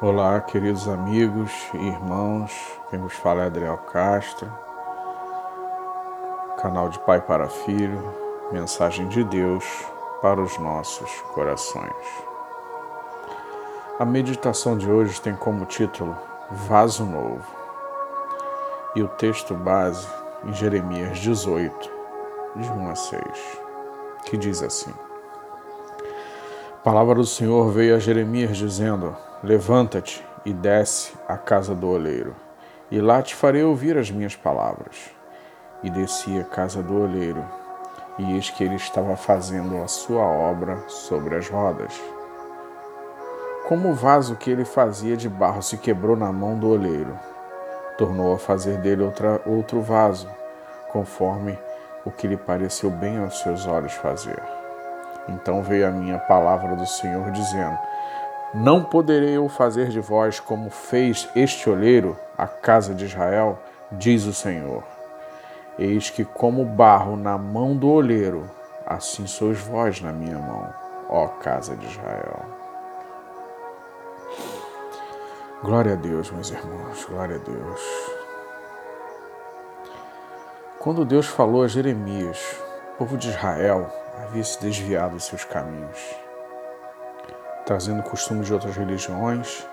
Olá, queridos amigos e irmãos. Quem vos fala é Adriel Castro, canal de Pai para Filho, mensagem de Deus para os nossos corações. A meditação de hoje tem como título Vaso Novo e o texto base em Jeremias 18, de 1 a 6, que diz assim: A palavra do Senhor veio a Jeremias dizendo: Levanta-te e desce à casa do oleiro, e lá te farei ouvir as minhas palavras. E desci à casa do oleiro, e eis que ele estava fazendo a sua obra sobre as rodas. Como o vaso que ele fazia de barro se quebrou na mão do oleiro, tornou a fazer dele outra, outro vaso, conforme o que lhe pareceu bem aos seus olhos fazer. Então veio a minha palavra do Senhor, dizendo: não poderei eu fazer de vós como fez este olheiro, a casa de Israel, diz o Senhor. Eis que, como barro na mão do olheiro, assim sois vós na minha mão, ó casa de Israel. Glória a Deus, meus irmãos, glória a Deus. Quando Deus falou a Jeremias, o povo de Israel havia se desviado dos seus caminhos trazendo costumes de outras religiões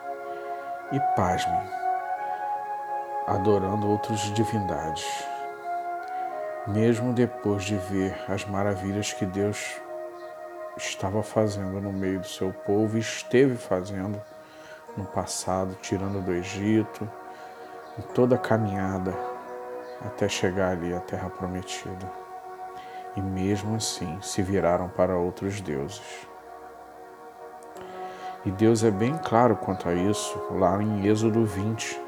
e, pasmem, adorando outras divindades. Mesmo depois de ver as maravilhas que Deus estava fazendo no meio do seu povo e esteve fazendo no passado, tirando do Egito, em toda a caminhada até chegar ali à Terra Prometida. E mesmo assim se viraram para outros deuses. E Deus é bem claro quanto a isso, lá em Êxodo 20,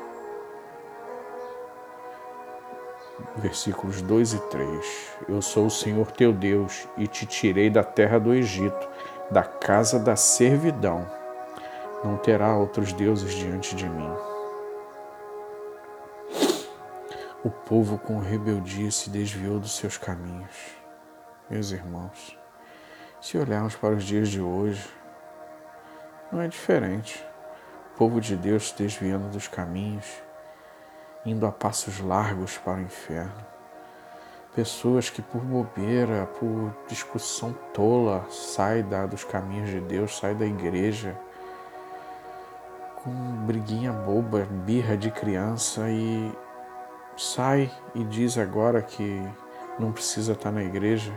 versículos 2 e 3. Eu sou o Senhor teu Deus e te tirei da terra do Egito, da casa da servidão. Não terá outros deuses diante de mim. O povo com rebeldia se desviou dos seus caminhos. Meus irmãos, se olharmos para os dias de hoje, não é diferente. O povo de Deus se desviando dos caminhos, indo a passos largos para o inferno. Pessoas que por bobeira, por discussão tola, saem dos caminhos de Deus, saem da igreja com briguinha boba, birra de criança e sai e diz agora que não precisa estar na igreja,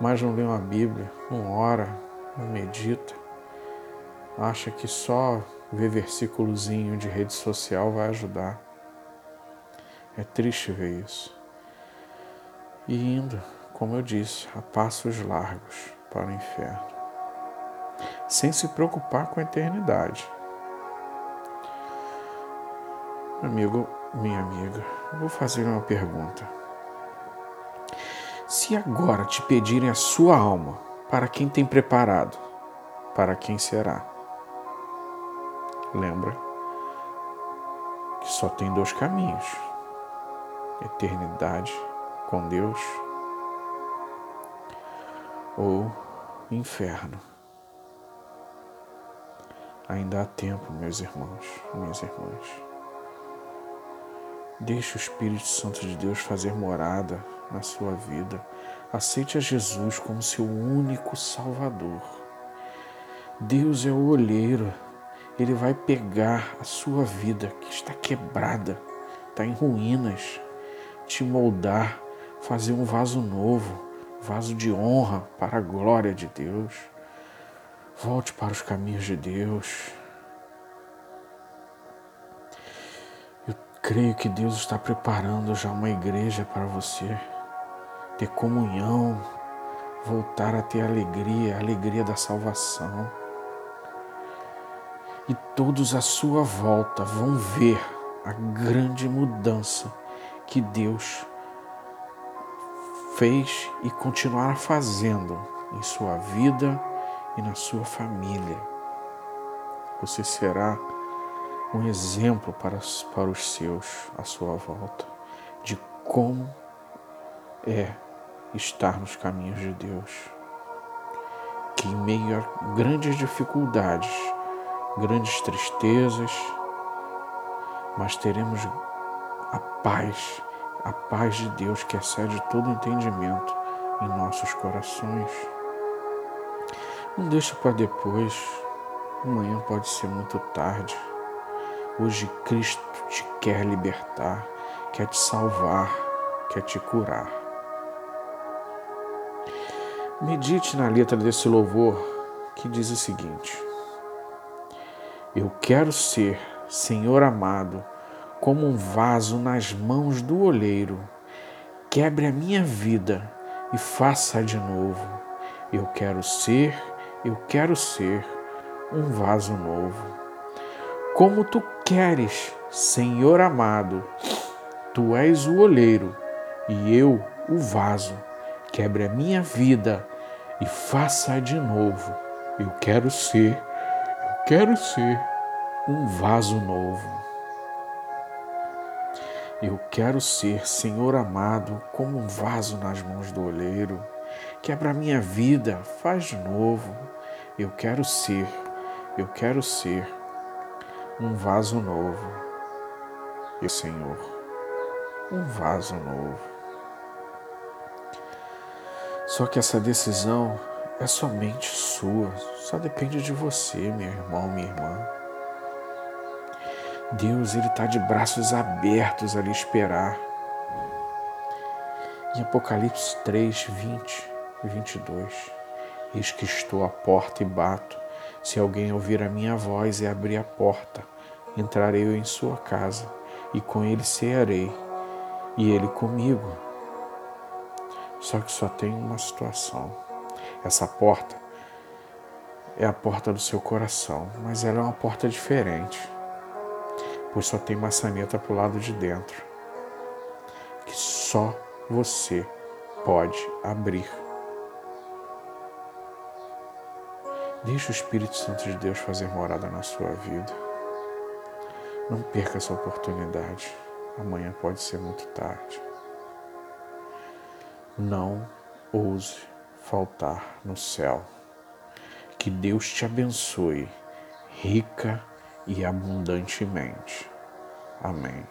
mas não lê uma Bíblia, não ora, não medita acha que só ver versículozinho de rede social vai ajudar. É triste ver isso. E indo, como eu disse, a passos largos para o inferno, sem se preocupar com a eternidade. Amigo, minha amiga, vou fazer uma pergunta. Se agora te pedirem a sua alma, para quem tem preparado, para quem será? Lembra que só tem dois caminhos: eternidade com Deus ou inferno. Ainda há tempo, meus irmãos, minhas irmãs. Deixe o Espírito Santo de Deus fazer morada na sua vida. Aceite a Jesus como seu único Salvador. Deus é o olheiro ele vai pegar a sua vida que está quebrada, está em ruínas, te moldar, fazer um vaso novo, vaso de honra para a glória de Deus. Volte para os caminhos de Deus. Eu creio que Deus está preparando já uma igreja para você ter comunhão, voltar a ter alegria, a alegria da salvação e todos à sua volta vão ver a grande mudança que Deus fez e continuará fazendo em sua vida e na sua família. Você será um exemplo para, para os seus à sua volta de como é estar nos caminhos de Deus. Que em meio a grandes dificuldades, grandes tristezas, mas teremos a paz, a paz de Deus que excede todo entendimento em nossos corações. Não deixa para depois, amanhã pode ser muito tarde. Hoje Cristo te quer libertar, quer te salvar, quer te curar. Medite na letra desse louvor que diz o seguinte: Eu quero ser, Senhor amado, como um vaso nas mãos do olheiro. Quebre a minha vida e faça de novo. Eu quero ser, eu quero ser um vaso novo. Como tu queres, Senhor amado, tu és o olheiro e eu o vaso. Quebre a minha vida e faça de novo. Eu quero ser, quero ser um vaso novo. Eu quero ser, Senhor amado, como um vaso nas mãos do olheiro. Quebra a minha vida, faz de novo. Eu quero ser, eu quero ser um vaso novo. E Senhor, um vaso novo. Só que essa decisão é somente sua, só depende de você, meu irmão, minha irmã. Deus ele está de braços abertos a lhe esperar. Em Apocalipse 3, 20 e 22, eis que estou à porta e bato. Se alguém ouvir a minha voz e abrir a porta, entrarei eu em sua casa e com ele cearei e ele comigo. Só que só tem uma situação. Essa porta é a porta do seu coração, mas ela é uma porta diferente pois só tem maçaneta para o lado de dentro, que só você pode abrir. Deixe o Espírito Santo de Deus fazer morada na sua vida. Não perca essa oportunidade. Amanhã pode ser muito tarde. Não ouse faltar no céu. Que Deus te abençoe rica e abundantemente. Amém.